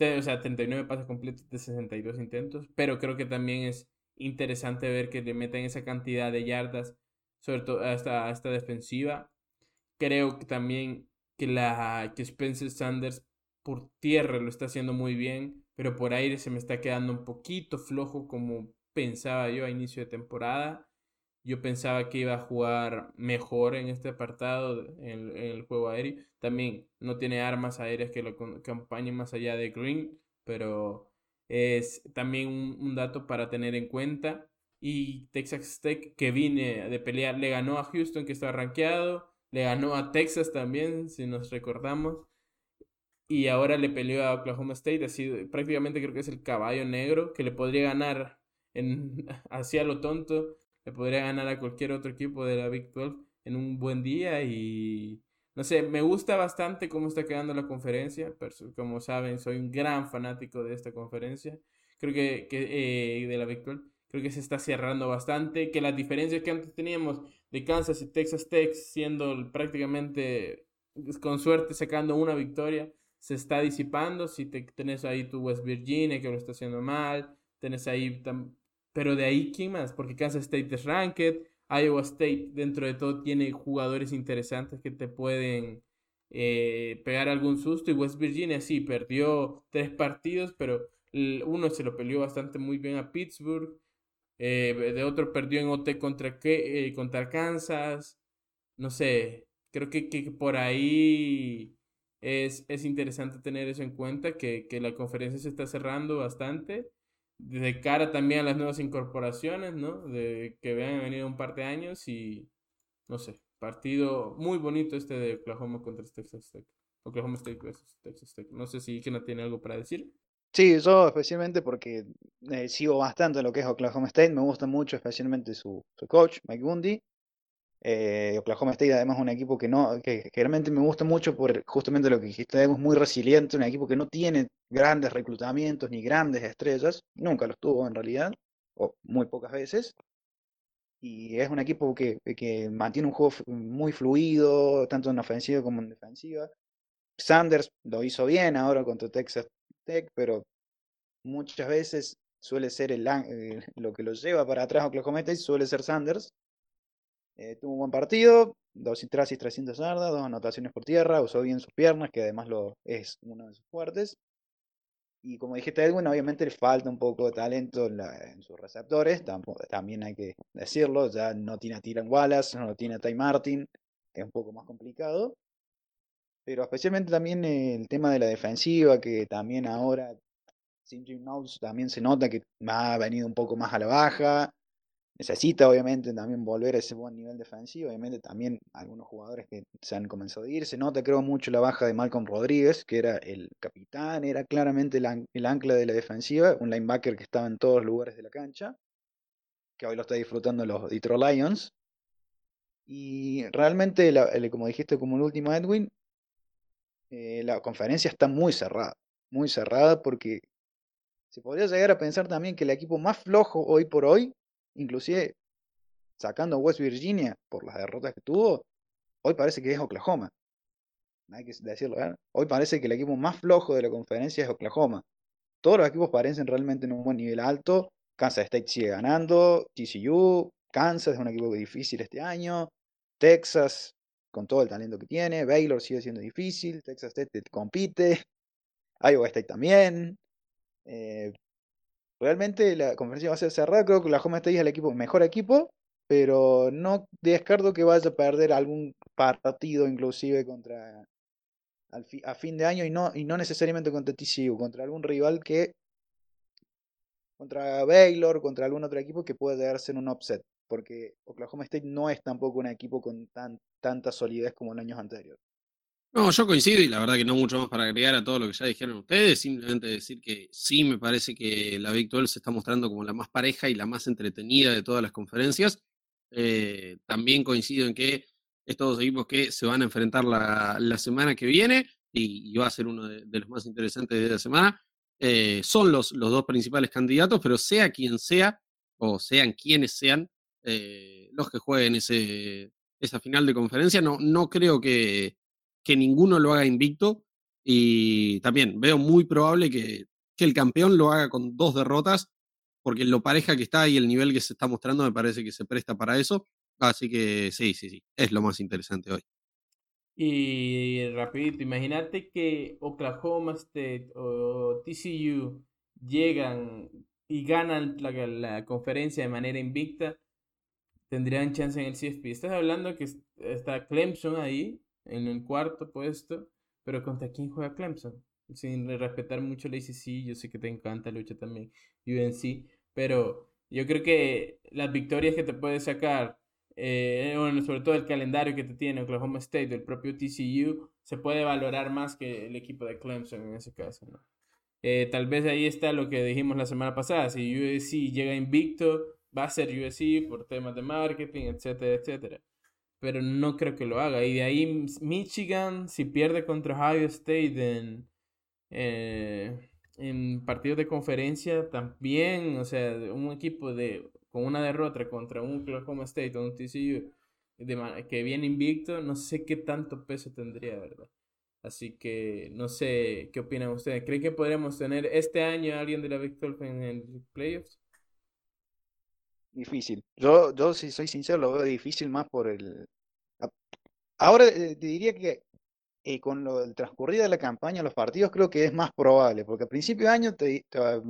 O sea, 39 pases completos de 62 intentos. Pero creo que también es interesante ver que le meten esa cantidad de yardas, sobre todo a esta, esta defensiva. Creo que también que, la, que Spencer Sanders por tierra lo está haciendo muy bien, pero por aire se me está quedando un poquito flojo como pensaba yo a inicio de temporada. Yo pensaba que iba a jugar mejor en este apartado, en, el juego aéreo. También no tiene armas aéreas que lo acompañen más allá de Green, pero es también un, dato para tener en cuenta. Y Texas Tech, que vine de pelear, le ganó a Houston, que estaba rankeado, le ganó a Texas también, si nos recordamos. Y ahora le peleó a Oklahoma State, así prácticamente creo que es el caballo negro que le podría ganar en, hacia lo tonto le podría ganar a cualquier otro equipo de la Big 12 en un buen día y no sé, me gusta bastante cómo está quedando la conferencia, como saben, soy un gran fanático de esta conferencia, creo que, que eh, de la Big 12, creo que se está cerrando bastante, que las diferencias que antes teníamos de Kansas y Texas Tech siendo prácticamente con suerte sacando una victoria, se está disipando, si te, tenés ahí tu West Virginia que lo está haciendo mal, tenés ahí pero de ahí, ¿quién más? Porque Kansas State es ranked, Iowa State dentro de todo tiene jugadores interesantes que te pueden eh, pegar algún susto. Y West Virginia sí, perdió tres partidos, pero uno se lo peleó bastante muy bien a Pittsburgh. Eh, de otro perdió en OT contra, eh, contra Kansas. No sé, creo que, que por ahí es, es, interesante tener eso en cuenta, que, que la conferencia se está cerrando bastante de cara también a las nuevas incorporaciones, ¿no? De que vean venido un par de años y no sé, Partido muy bonito este de Oklahoma contra Texas Tech. Oklahoma State versus Texas Tech. No sé si no tiene algo para decir. Sí, yo especialmente porque eh, sigo bastante lo que es Oklahoma State. Me gusta mucho especialmente su, su coach, Mike Bundy. Eh, Oklahoma State además es un equipo que no, que, realmente me gusta mucho por justamente lo que dijiste, es muy resiliente, un equipo que no tiene grandes reclutamientos ni grandes estrellas, nunca los tuvo en realidad, o muy pocas veces, y es un equipo que, que mantiene un juego muy fluido, tanto en ofensiva como en defensiva. Sanders lo hizo bien ahora contra Texas Tech, pero muchas veces suele ser el, eh, lo que lo lleva para atrás Oklahoma State, suele ser Sanders, eh, tuvo un buen partido, dos y 300 yardas, dos anotaciones por tierra, usó bien sus piernas, que además lo es uno de sus fuertes. Y como dijiste, Edwin, obviamente le falta un poco de talento en, sus receptores, también hay que decirlo, ya no tiene a Tyran Wallace, no tiene a Ty Martin, que es un poco más complicado. Pero especialmente también el tema de la defensiva, que también ahora, sin Jim Knowles, también se nota que ha venido un poco más a la baja necesita obviamente también volver a ese buen nivel defensivo, obviamente también algunos jugadores que se han comenzado a ir, se nota creo mucho la baja de Malcolm Rodríguez, que era el capitán, era claramente el, ancla de la defensiva, un linebacker que estaba en todos los lugares de la cancha, que hoy lo está disfrutando los Detroit Lions. Y realmente, como dijiste como el último Edwin, eh, la conferencia está muy cerrada, muy cerrada porque se podría llegar a pensar también que el equipo más flojo hoy por hoy inclusive sacando West Virginia por las derrotas que tuvo, hoy parece que es Oklahoma. Hay que decirlo, ¿eh? Hoy parece que el equipo más flojo de la conferencia es Oklahoma. Todos los equipos parecen realmente en un buen nivel alto. Kansas State sigue ganando, TCU, Kansas es un equipo difícil este año, Texas con todo el talento que tiene, Baylor sigue siendo difícil, Texas State compite, Iowa State también, eh, Realmente la conferencia va a ser cerrada. Creo que la Home State es el equipo, mejor equipo, pero no descarto que vaya a perder algún partido, inclusive contra a fin de año, y no, y no necesariamente contra TCU, contra algún rival que. contra Baylor, contra algún otro equipo que pueda llegar a ser un upset. Porque Oklahoma State no es tampoco un equipo con tan, tanta solidez como en años anteriores. No, yo coincido y la verdad que no mucho más para agregar a todo lo que ya dijeron ustedes, simplemente decir que sí me parece que la Big 12 se está mostrando como la más pareja y la más entretenida de todas las conferencias. Eh, también coincido en que estos equipos que se van a enfrentar la, semana que viene y, va a ser uno de, los más interesantes de la semana. Eh, son los, dos principales candidatos, pero sea quien sea, o sean quienes sean eh, los que jueguen esa final de conferencia, no, no creo que, que ninguno lo haga invicto y también veo muy probable que, el campeón lo haga con dos derrotas, porque lo pareja que está y el nivel que se está mostrando me parece que se presta para eso. Así que sí, sí, sí, es lo más interesante hoy. Y rapidito, imagínate que Oklahoma State o TCU llegan y ganan la, la, conferencia de manera invicta, tendrían chance en el CFP. Estás hablando que está Clemson ahí, en el cuarto puesto, pero ¿contra quién juega Clemson? Sin respetar mucho la ACC, yo sé que te encanta la lucha también, UNC, pero yo creo que las victorias que te puede sacar, eh, bueno, sobre todo el calendario que te tiene Oklahoma State, el propio TCU, se puede valorar más que el equipo de Clemson en ese caso, ¿no? Eh, tal vez ahí está lo que dijimos la semana pasada, si USC llega invicto, va a ser USC por temas de marketing, etcétera, etcétera pero no creo que lo haga. Y de ahí Michigan, si pierde contra Ohio State en, eh, en partidos de conferencia, también, o sea, un equipo de con una derrota contra un Oklahoma State o un TCU que viene invicto, no sé qué tanto peso tendría, ¿verdad? Así que no sé qué opinan ustedes. ¿Creen que podríamos tener este año a alguien de la Big en el playoffs? Difícil. Yo, yo si soy sincero, lo veo difícil más por el, Ahora eh, te diría que eh, con lo del transcurrido de la campaña, los partidos creo que es más probable, porque a principio de año,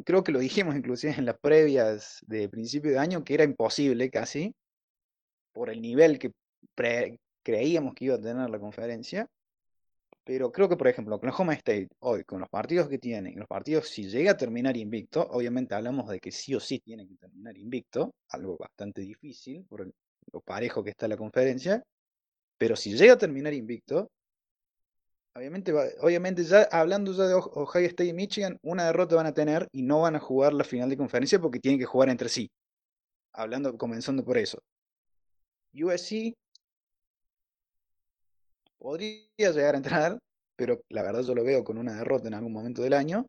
creo que lo dijimos inclusive en las previas de principio de año, que era imposible casi, por el nivel que creíamos que iba a tener la conferencia. Pero creo que, por ejemplo, Oklahoma State, hoy, con los partidos que tiene, los partidos, si llega a terminar invicto, obviamente hablamos de que sí o sí tiene que terminar invicto, algo bastante difícil por lo parejo que está la conferencia. Pero si llega a terminar invicto, obviamente, obviamente ya hablando ya de Ohio State y Michigan, una derrota van a tener y no van a jugar la final de conferencia porque tienen que jugar entre sí. Hablando, comenzando por eso. USC podría llegar a entrar, pero la verdad yo lo veo con una derrota en algún momento del año.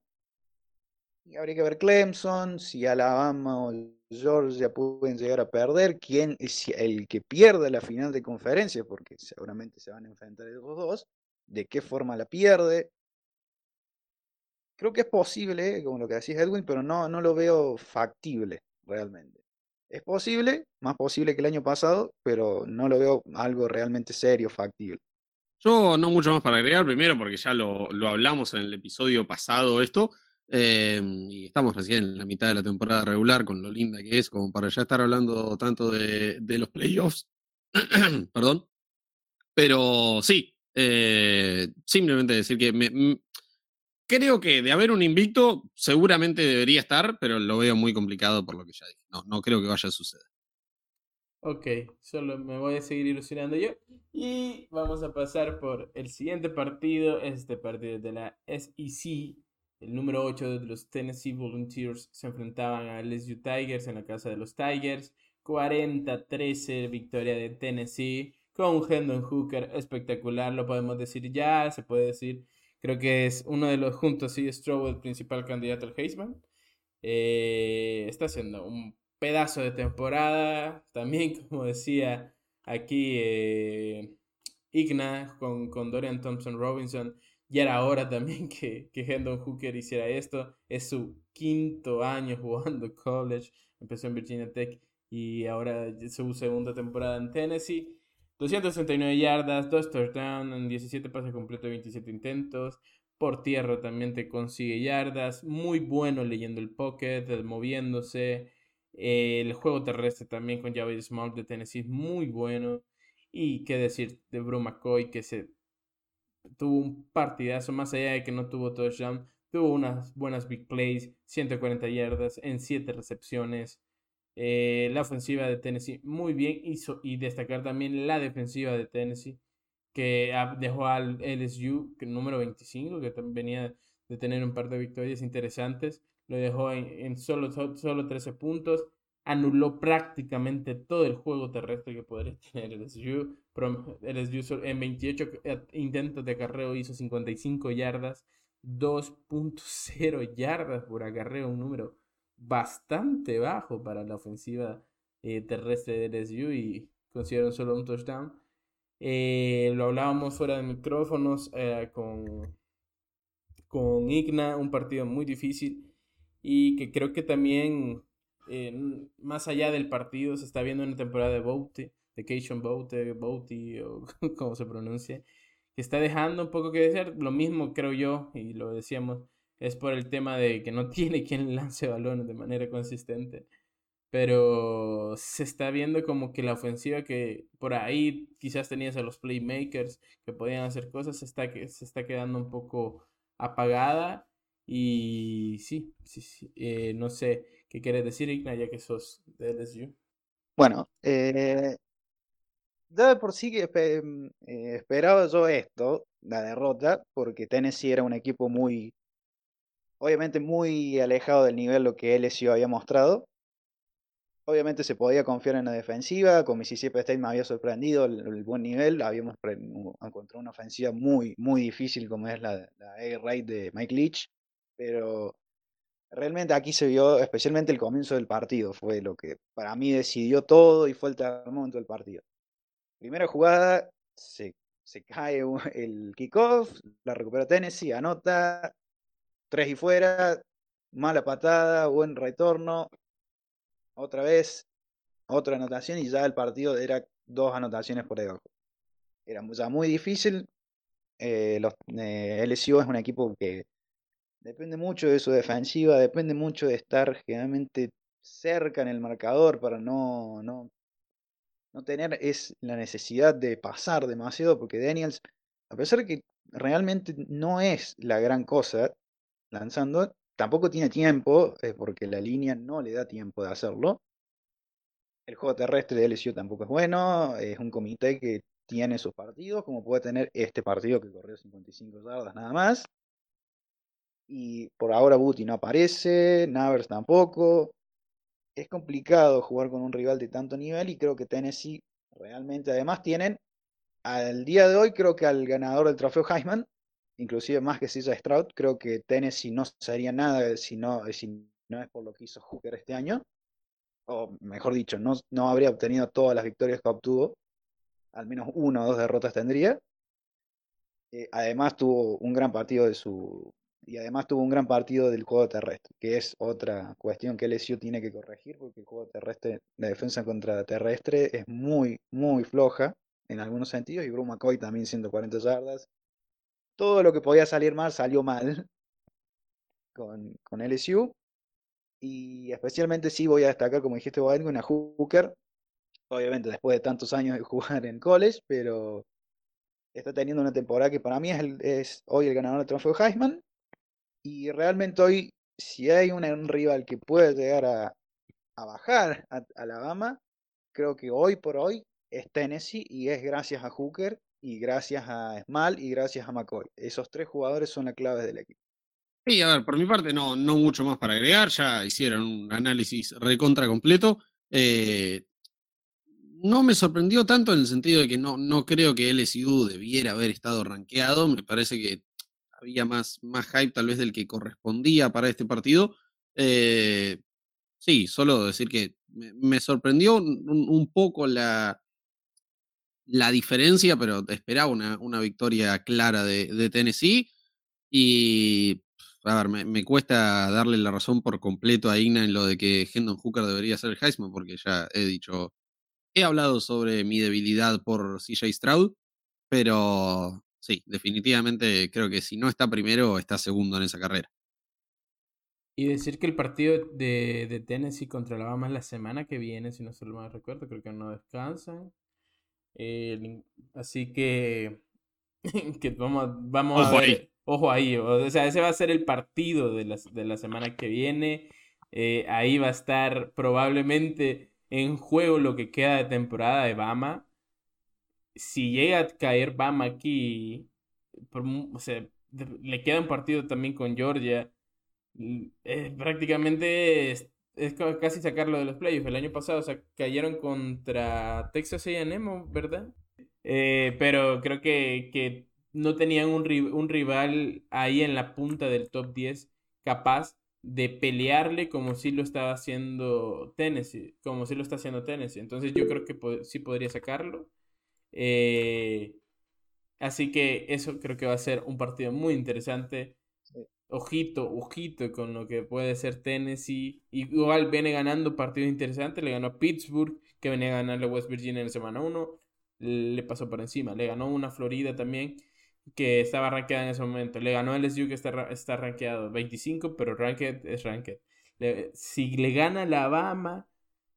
Y habría que ver Clemson, si Alabama o Georgia pueden llegar a perder, quién es el que pierda la final de conferencia, porque seguramente se van a enfrentar esos dos, de qué forma la pierde. Creo que es posible, como lo que decía Edwin, pero no, no lo veo factible realmente. Es posible, más posible que el año pasado, pero no lo veo algo realmente serio, factible. Yo no mucho más para agregar, primero porque ya lo, hablamos en el episodio pasado esto, em, y estamos recién en la mitad de la temporada regular con lo linda que es, como para ya estar hablando tanto de, los playoffs. Perdón. Pero sí, eh, simplemente decir que me, creo que de haber un invicto, seguramente debería estar, pero lo veo muy complicado por lo que ya dije. No, no creo que vaya a suceder. Ok, solo me voy a seguir ilusionando yo. Y vamos a pasar por el siguiente partido. Este partido de la SEC. El número 8 de los Tennessee Volunteers se enfrentaban a LSU Tigers en la casa de los Tigers. 40-13 victoria de Tennessee con un Hendon Hooker espectacular, lo podemos decir ya, se puede decir. Creo que es uno de los juntos y Stroud el principal candidato al Heisman. Eh, está haciendo un pedazo de temporada. También, como decía aquí eh, Igna con, con, Dorian Thompson Robinson, ya era hora también que, que Hendon Hooker hiciera esto. Es su quinto año jugando college. Empezó en Virginia Tech y ahora su segunda temporada en Tennessee. 269 yardas, 2 touchdowns, en 17 pases completos, 27 intentos. Por tierra también te consigue yardas. Muy bueno leyendo el pocket, moviéndose. El juego terrestre también con Javier Small de Tennessee es muy bueno. Y qué decir de Bru McCoy que se tuvo un partidazo, más allá de que no tuvo touchdown, tuvo unas buenas big plays, 140 yardas en 7 recepciones. Eh, la ofensiva de Tennessee muy bien hizo y destacar también la defensiva de Tennessee que dejó al LSU, número 25, que venía de tener un par de victorias interesantes lo dejó en, solo, solo 13 puntos, anuló prácticamente todo el juego terrestre que podría tener el SU. en 28 eh, intentos de acarreo hizo 55 yardas, 2.0 yardas por acarreo, un número bastante bajo para la ofensiva eh, terrestre de LSU y consiguieron solo un touchdown. Eh, lo hablábamos fuera de micrófonos con, con Igna, un partido muy difícil y que creo que también, eh, más allá del partido, se está viendo una temporada de Boaty, de Cation Boaty, Boaty, o como se pronuncia, que está dejando un poco que decir. Lo mismo creo yo, y lo decíamos, es por el tema de que no tiene quien lance balones de manera consistente. Pero se está viendo como que la ofensiva que por ahí quizás tenías a los playmakers que podían hacer cosas, se está, se está quedando un poco apagada y sí, sí, sí eh, no sé qué quieres decir, Igna, ya que sos de LSU. Bueno, eh, de por sí que mm, eh, esperaba yo esto, la derrota, porque Tennessee era un equipo muy, obviamente muy alejado del nivel lo que LSU había mostrado. Obviamente se podía confiar en la defensiva, con Mississippi State me había sorprendido el, buen nivel, habíamos encontrado una ofensiva muy, muy difícil como es la, la A-Raid de Mike Leach pero realmente aquí se vio especialmente el comienzo del partido, fue lo que para mí decidió todo y fue el momento del partido. Primera jugada, se, cae el kickoff, la recupera Tennessee, anota, tres y fuera, mala patada, buen retorno, otra vez, otra anotación y ya el partido era dos anotaciones por debajo. Era ya muy difícil. Eh, los, eh, LSU es un equipo que Depende mucho de su defensiva, depende mucho de estar generalmente cerca en el marcador para no, no, no tener es la necesidad de pasar demasiado, porque Daniels, a pesar de que realmente no es la gran cosa lanzando, tampoco tiene tiempo, eh, porque la línea no le da tiempo de hacerlo. El juego terrestre de LSU tampoco es bueno, es un comité que tiene sus partidos, como puede tener este partido que corrió 55 yardas nada más. Y por ahora Booty no aparece, Navers tampoco. Es complicado jugar con un rival de tanto nivel y creo que Tennessee realmente además tienen al día de hoy creo que al ganador del trofeo Heisman, inclusive más que CJ Stroud, creo que Tennessee no sería nada si no, si no es por lo que hizo Hooker este año. O mejor dicho, no, no habría obtenido todas las victorias que obtuvo. Al menos una o dos derrotas tendría. Eh, además tuvo un gran partido de su y además tuvo un gran partido del juego terrestre, que es otra cuestión que LSU tiene que corregir, porque el juego terrestre, la defensa contra terrestre es muy, muy floja en algunos sentidos, y Bruce McCoy también 140 yardas. Todo lo que podía salir mal salió mal con, con LSU. Y especialmente sí voy a destacar, como dijiste vos, a Hooker. Obviamente después de tantos años de jugar en college, pero está teniendo una temporada que para mí es, es hoy el ganador del trofeo Heisman y realmente hoy, si hay un, rival que puede llegar a, bajar a, Alabama, creo que hoy por hoy es Tennessee y es gracias a Hooker y gracias a Small y gracias a McCoy. Esos tres jugadores son la clave del equipo. Sí, a ver, por mi parte no, no mucho más para agregar, ya hicieron un análisis recontra completo. Eh, no me sorprendió tanto en el sentido de que no, no creo que LSU debiera haber estado rankeado, me parece que había más, más hype tal vez del que correspondía para este partido. Eh, sí, solo decir que me, sorprendió un, poco la, la diferencia, pero esperaba una, una victoria clara de, Tennessee. Y, a ver, me, cuesta darle la razón por completo a Igna en lo de que Hendon Hooker debería ser el Heisman, porque ya he dicho, he hablado sobre mi debilidad por CJ Stroud, pero sí, definitivamente creo que si no está primero, está segundo en esa carrera. Y decir que el partido de, de Tennessee contra Alabama es la semana que viene, si no se lo recuerdo, creo que no descansan. así que, que vamos, vamos a ver. Ojo ahí, o sea, ese va a ser el partido de la, de la semana que viene. Eh, ahí va a estar probablemente en juego lo que queda de temporada de Bama si llega a caer Bama aquí, o sea, le queda un partido también con Georgia, prácticamente es, casi sacarlo de los playoffs. El año pasado o sea, cayeron contra Texas A&M, ¿verdad? Eh, pero creo que, que no tenían un, un, rival ahí en la punta del top 10 capaz de pelearle como si lo estaba haciendo Tennessee, como si lo está haciendo Tennessee. Entonces yo creo que sí podría sacarlo. Eh, así que eso creo que va a ser un partido muy interesante. Ojito, ojito con lo que puede ser Tennessee. Igual viene ganando partidos interesantes. Le ganó a Pittsburgh, que venía a ganarle a West Virginia en la semana 1. Le pasó por encima. Le ganó una Florida también, que estaba rankeada en ese momento. Le ganó a LSU, que está, está rankeado 25, pero ranked es ranked. si le gana a Alabama,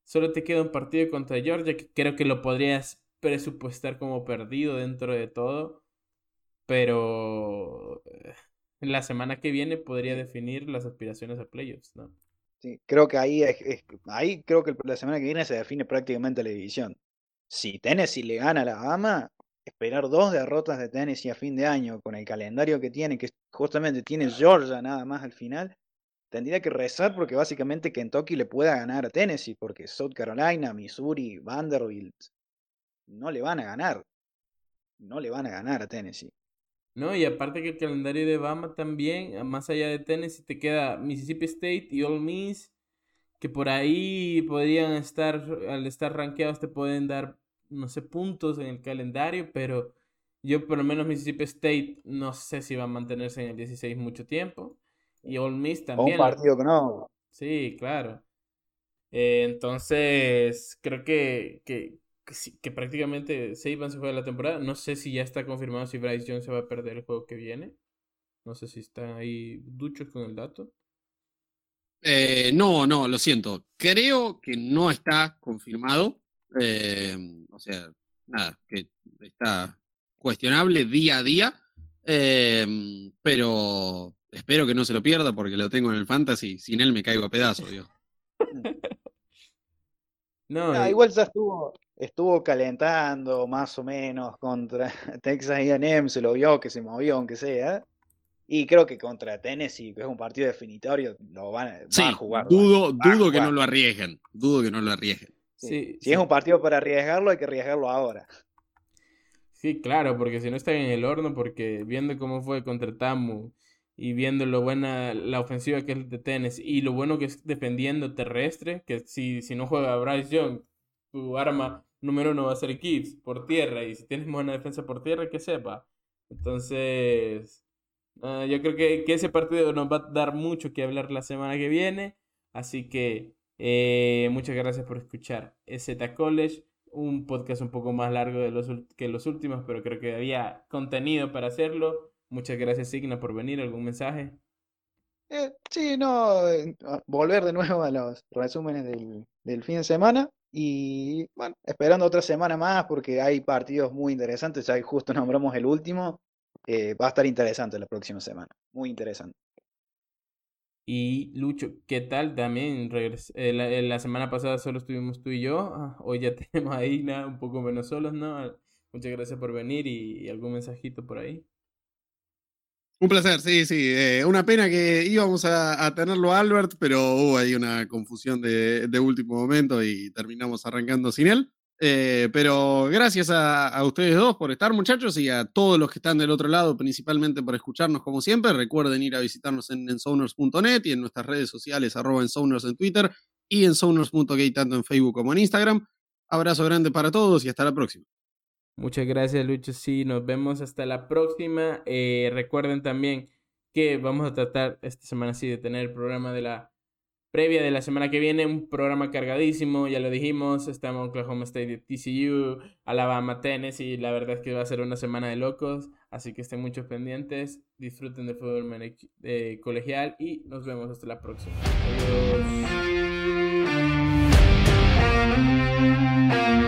solo te queda un partido contra Georgia, que creo que lo podrías presupuestar como perdido dentro de todo, pero eh, la semana que viene podría definir las aspiraciones a playoffs, ¿no? Sí, creo que ahí, es, ahí creo que la semana que viene se define prácticamente la división. Si Tennessee le gana a la Bama, esperar dos derrotas de Tennessee a fin de año con el calendario que tiene, que justamente tiene Georgia nada más al final, tendría que rezar porque básicamente Kentucky le pueda ganar a Tennessee, porque South Carolina, Missouri, Vanderbilt, no le van a ganar. No le van a ganar a Tennessee. No, y aparte que el calendario de Bama también, más allá de Tennessee, te queda Mississippi State y Ole Miss, que por ahí podrían estar, al estar rankeados, te pueden dar, no sé, puntos en el calendario, pero yo por lo menos Mississippi State no sé si va a mantenerse en el 16 mucho tiempo. Y Ole Miss también. un partido que no. Sí, claro. Eh, entonces, creo que, que, que, prácticamente Saban se fue de la temporada. No sé si ya está confirmado si Bryce Jones se va a perder el juego que viene. No sé si están ahí duchos con el dato. Eh, no, no, lo siento. Creo que no está confirmado. Eh, o sea, nada, que está cuestionable día a día. Eh, pero espero que no se lo pierda porque lo tengo en el fantasy. Sin él me caigo a pedazos, Dios. No, y- igual ya estuvo, estuvo calentando más o menos contra Texas A&M, se lo vio que se movió aunque sea. Y creo que contra Tennessee, que es un partido definitorio, lo van a, va Sí, a jugar. va- dudo, va a dudo que no lo arriesguen. Dudo que no lo arriesguen. Sí. sí, Si sí. es un partido para arriesgarlo, hay que arriesgarlo ahora. Sí, claro, porque si no está en el horno, porque viendo cómo fue contra Tamu y viendo lo buena la ofensiva que es de y lo bueno que es defendiendo terrestre, que si, si no juega Bryce Young, tu arma número uno va a ser Gibbs por tierra y si tienes buena defensa por tierra, que sepa. Entonces, ah, yo creo que, que ese partido nos va a dar mucho que hablar la semana que viene, así que eh, muchas gracias por escuchar EZ College un podcast un poco más largo de los, que los últimos, pero creo que había contenido para hacerlo. Muchas gracias, Signa, por venir. ¿Algún mensaje? Eh, sí, no, eh, a- volver de nuevo a los resúmenes del, del fin de semana y bueno, esperando otra semana más porque hay partidos muy interesantes, ya justo nombramos el último, eh, va a estar interesante la próxima semana, muy interesante. Y Lucho, ¿qué tal? También eh, la, eh, la semana pasada solo estuvimos tú y yo. ah, Hoy ya tenemos a Igna un poco menos solos, ¿no? Ah, Muchas gracias por venir y, y algún mensajito por ahí. Un placer, sí, sí. eh, una pena que íbamos a, tenerlo Albert, pero hubo ahí una confusión de, último momento y terminamos arrancando sin él. Eh, pero gracias a, a ustedes dos por estar, muchachos, y a todos los que están del otro lado, principalmente por escucharnos como siempre. Recuerden ir a visitarnos en ensoners.net y en nuestras redes sociales, arroba ensoners en Twitter y ensoners.gay tanto en Facebook como en Instagram. Abrazo grande para todos y hasta la próxima. Muchas gracias, Lucho. Sí, nos vemos hasta la próxima. Eh, recuerden también que vamos a tratar esta semana sí de tener el programa de la previa de la semana que viene, un programa cargadísimo, ya lo dijimos, estamos Oklahoma State, TCU, Alabama, Tennessee, la verdad es que va a ser una semana de locos, así que estén muchos pendientes, disfruten del fútbol colegial y nos vemos hasta la próxima. Adiós.